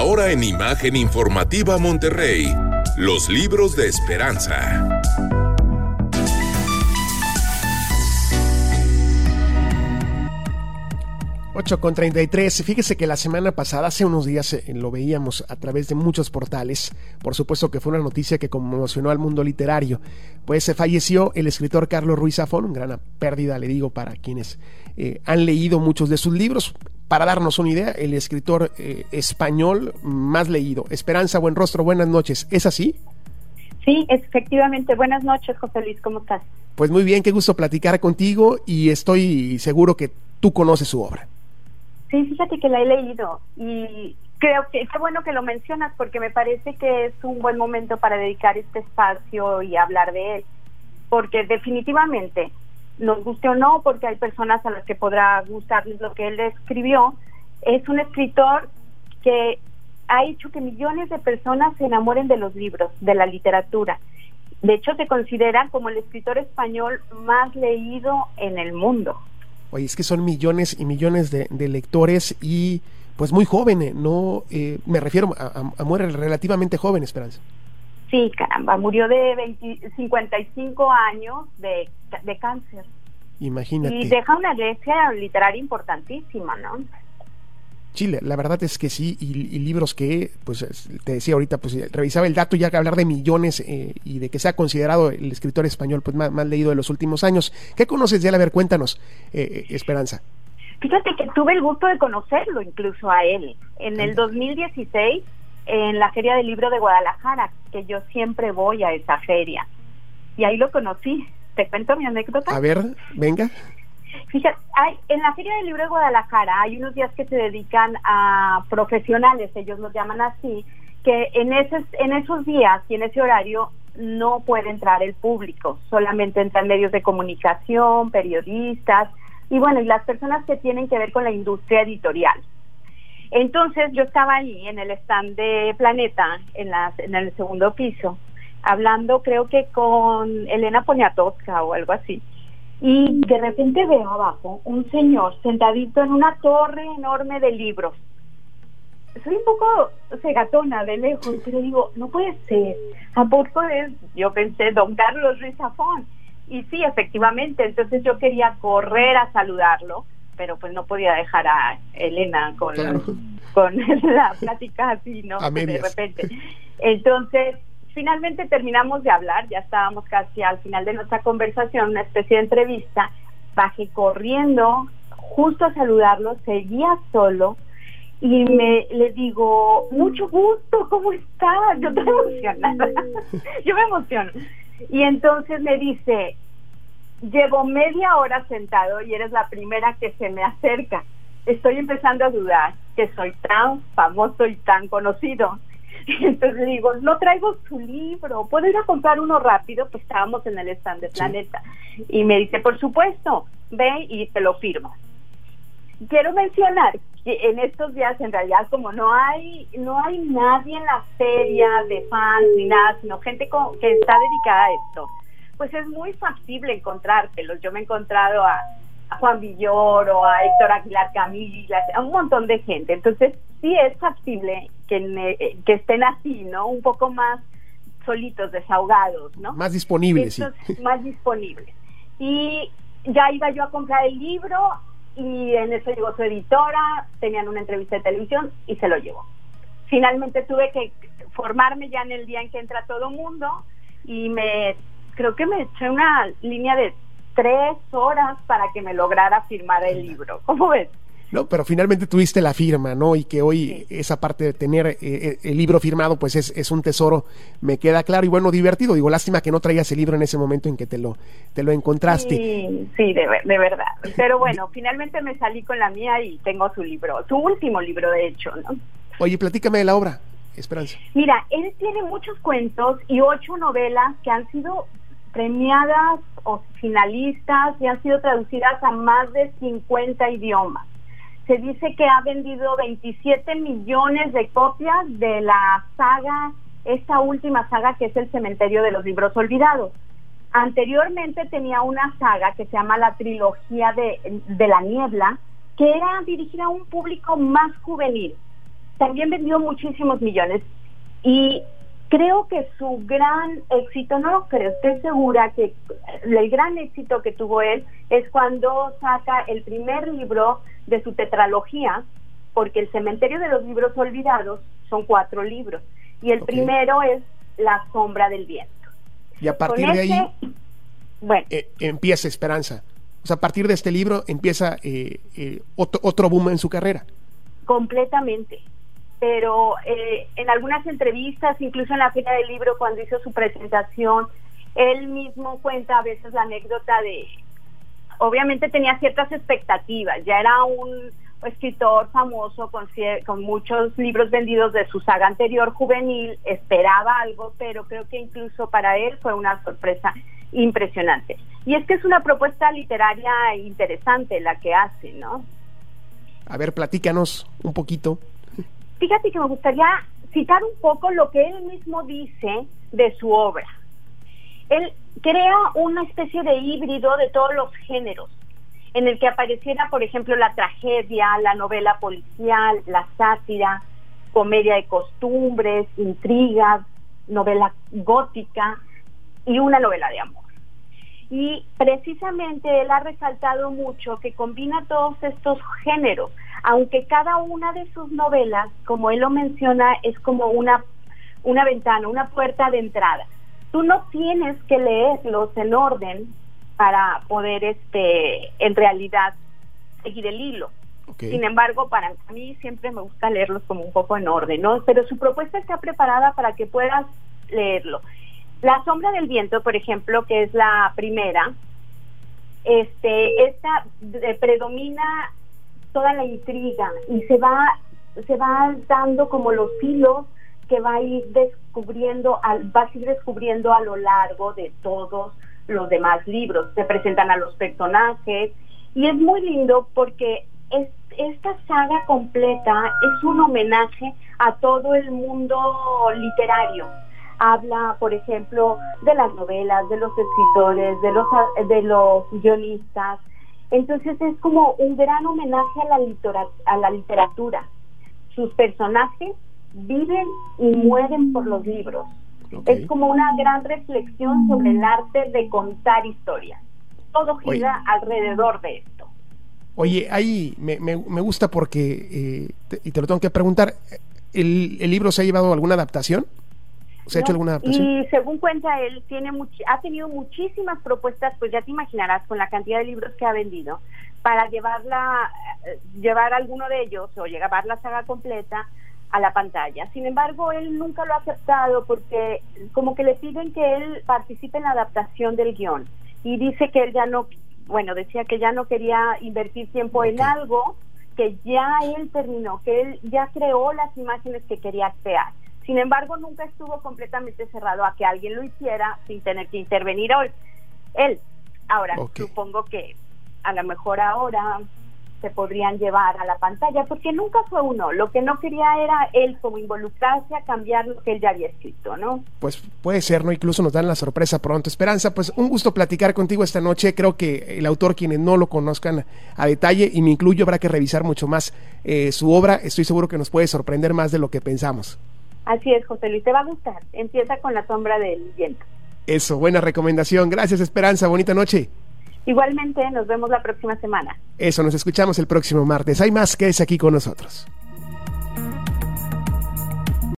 Ahora en Imagen Informativa Monterrey, los libros de esperanza. 8 con 33. Fíjese que la semana pasada, hace unos días, eh, lo veíamos a través de muchos portales. Por supuesto que fue una noticia que conmocionó al mundo literario. Pues se falleció el escritor Carlos Ruiz Zafón, gran pérdida, le digo, para quienes eh, han leído muchos de sus libros. Para darnos una idea, el escritor eh, español más leído. Esperanza Buen Rostro, buenas noches. ¿Es así? Sí, efectivamente. Buenas noches, José Luis. ¿Cómo estás? Pues muy bien, qué gusto platicar contigo y estoy seguro que tú conoces su obra. Sí, fíjate que la he leído y creo que es bueno que lo mencionas porque me parece que es un buen momento para dedicar este espacio y hablar de él, porque definitivamente, nos guste o no, porque hay personas a las que podrá gustarles lo que él escribió, es un escritor que ha hecho que millones de personas se enamoren de los libros, de la literatura. De hecho, se considera como el escritor español más leído en el mundo. Oye, es que son millones y millones de, lectores y pues muy jóvenes, no eh, me refiero a, a, relativamente joven, Esperanza. Sí, caramba, murió de 55 años de, de cáncer. Imagínate. Y deja una iglesia literaria importantísima, ¿no? Chile, la verdad es que sí, y, libros que, pues te decía ahorita, pues revisaba el dato ya que hablar de millones eh, y de que sea considerado el escritor español pues más, leído de los últimos años. ¿Qué conoces de él? A ver, cuéntanos, eh, eh, Esperanza. Fíjate que tuve el gusto de conocerlo incluso a él en el 2016 en la Feria del Libro de Guadalajara, que yo siempre voy a esa feria. Y ahí lo conocí. ¿Te cuento mi anécdota? A ver, venga. Fíjate, hay, en la Feria del Libro de Guadalajara hay unos días que se dedican a profesionales, ellos los llaman así, que en, ese, en esos días y en ese horario no puede entrar el público, solamente entran medios de comunicación, periodistas y bueno, y las personas que tienen que ver con la industria editorial. Entonces yo estaba ahí en el stand de Planeta, en, las, en el segundo piso, hablando creo que con Elena Poniatowska o algo así y de repente veo abajo un señor sentadito en una torre enorme de libros. Soy un poco cegatona de lejos, pero digo, no puede ser. ¿A poco es? Yo pensé, don Carlos Rizafón. Y sí, efectivamente, entonces yo quería correr a saludarlo, pero pues no podía dejar a Elena con, la, con la plática así, ¿no? de repente. Entonces, finalmente terminamos de hablar, ya estábamos casi al final de nuestra conversación, una especie de entrevista, bajé corriendo justo a saludarlo, seguía solo y me le digo, mucho gusto, ¿cómo estás? Yo estoy emocionada, yo me emociono. Y entonces me dice, llevo media hora sentado y eres la primera que se me acerca. Estoy empezando a dudar que soy tan famoso y tan conocido. Entonces le digo, no traigo su libro, ¿puedo ir a comprar uno rápido? Pues estábamos en el stand de Planeta. Y me dice, por supuesto, ve y te lo firmo. Quiero mencionar que en estos días en realidad como no hay no hay nadie en la feria de fans ni nada, sino gente que está dedicada a esto, pues es muy factible encontrártelos. Yo me he encontrado a, a Juan Villoro, a Héctor Aguilar Camila, a un montón de gente. Entonces, sí es factible que, que estén así, ¿no? Un poco más solitos, desahogados, ¿no? Más disponibles, Más disponibles. Y ya iba yo a comprar el libro y en eso llegó su editora, tenían una entrevista de televisión y se lo llevó. Finalmente tuve que formarme ya en el día en que entra todo mundo y me creo que me eché una línea de tres horas para que me lograra firmar el libro. ¿Cómo ves? No, pero finalmente tuviste la firma, ¿no? Y que hoy esa parte de tener eh, eh, el libro firmado, pues es, es, un tesoro, me queda claro y bueno, divertido. Digo, lástima que no traigas el libro en ese momento en que te lo, te lo encontraste. Sí, sí, de, de verdad. Pero bueno, finalmente me salí con la mía y tengo su libro, su último libro, de hecho, ¿no? Oye, platícame de la obra, Esperanza. Mira, él tiene muchos cuentos y ocho novelas que han sido premiadas o finalistas y han sido traducidas a más de 50 idiomas se dice que ha vendido 27 millones de copias de la saga, esta última saga que es el Cementerio de los Libros Olvidados. Anteriormente tenía una saga que se llama la trilogía de, de la niebla, que era dirigida a un público más juvenil. también vendió muchísimos millones y creo que su gran éxito, no lo creo, estoy segura que el gran éxito que tuvo él es cuando saca el primer libro de su tetralogía, porque el cementerio de los libros olvidados son cuatro libros, y el primero es La sombra del viento. Y a partir de ahí bueno. Eh, empieza Esperanza. O sea, a partir de este libro empieza eh, eh, otro, otro boom en su carrera. Completamente pero eh, en algunas entrevistas, incluso en la Feria del Libro, cuando hizo su presentación, él mismo cuenta a veces la anécdota de, obviamente tenía ciertas expectativas, ya era un escritor famoso con, con muchos libros vendidos de su saga anterior juvenil, esperaba algo, pero creo que incluso para él fue una sorpresa impresionante. Y es que es una propuesta literaria interesante la que hace, ¿no? A ver, platícanos un poquito Fíjate que me gustaría citar un poco lo que él mismo dice de su obra. Él crea una especie de híbrido de todos los géneros, en el que apareciera, por ejemplo, la tragedia, la novela policial, la sátira, comedia de costumbres, intrigas, novela gótica y una novela de amor. Y precisamente él ha resaltado mucho que combina todos estos géneros, aunque cada una de sus novelas, como él lo menciona, es como una, una ventana, una puerta de entrada. Tú no tienes que leerlos en orden para poder, este, en realidad, seguir el hilo. Sin embargo, para mí siempre me gusta leerlos como un poco en orden, ¿no? Pero su propuesta está preparada para que puedas leerlo. La sombra del viento, por ejemplo, que es la primera, este, esta eh, predomina toda la intriga y se va se va dando como los hilos que va a ir descubriendo al, va a ir descubriendo a lo largo de todos los demás libros. Se presentan a los personajes y es muy lindo porque es, esta saga completa es un homenaje a todo el mundo literario habla, por ejemplo, de las novelas, de los escritores, de los, de los guionistas, entonces es como un gran homenaje a la, a la literatura. Sus personajes viven y mueren por los libros. Es como una gran reflexión sobre el arte de contar historias. Todo gira alrededor de esto. Oye, ahí me, me, gusta porque, eh, y te lo tengo que preguntar, ¿el, ¿el libro se ha llevado alguna adaptación? ¿Se ha hecho alguna adaptación? Y según cuenta él, tiene ha tenido muchísimas propuestas, pues ya te imaginarás con la cantidad de libros que ha vendido, para llevarla, eh, llevar alguno de ellos o llevar la saga completa a la pantalla. Sin embargo, él nunca lo ha aceptado porque como que le piden que él participe en la adaptación del guion y dice que él ya no, bueno, decía que ya no quería invertir tiempo en algo que ya él terminó, que él ya creó las imágenes que quería crear. Sin embargo, nunca estuvo completamente cerrado a que alguien lo hiciera sin tener que intervenir él. Ahora, supongo que a lo mejor ahora se podrían llevar a la pantalla, porque nunca fue uno. Lo que no quería era él como involucrarse a cambiar lo que él ya había escrito, ¿no? Pues puede ser, ¿no? Incluso nos dan la sorpresa pronto. Esperanza, pues un gusto platicar contigo esta noche. Creo que el autor, quienes no lo conozcan a detalle, y me incluyo, habrá que revisar mucho más eh, su obra. Estoy seguro que nos puede sorprender más de lo que pensamos. Así es, José Luis, te va a gustar. Empieza con la sombra del viento. Eso, buena recomendación. Gracias, Esperanza. Bonita noche. Igualmente, nos vemos la próxima semana. Eso, nos escuchamos el próximo martes. Hay más, que es aquí con nosotros.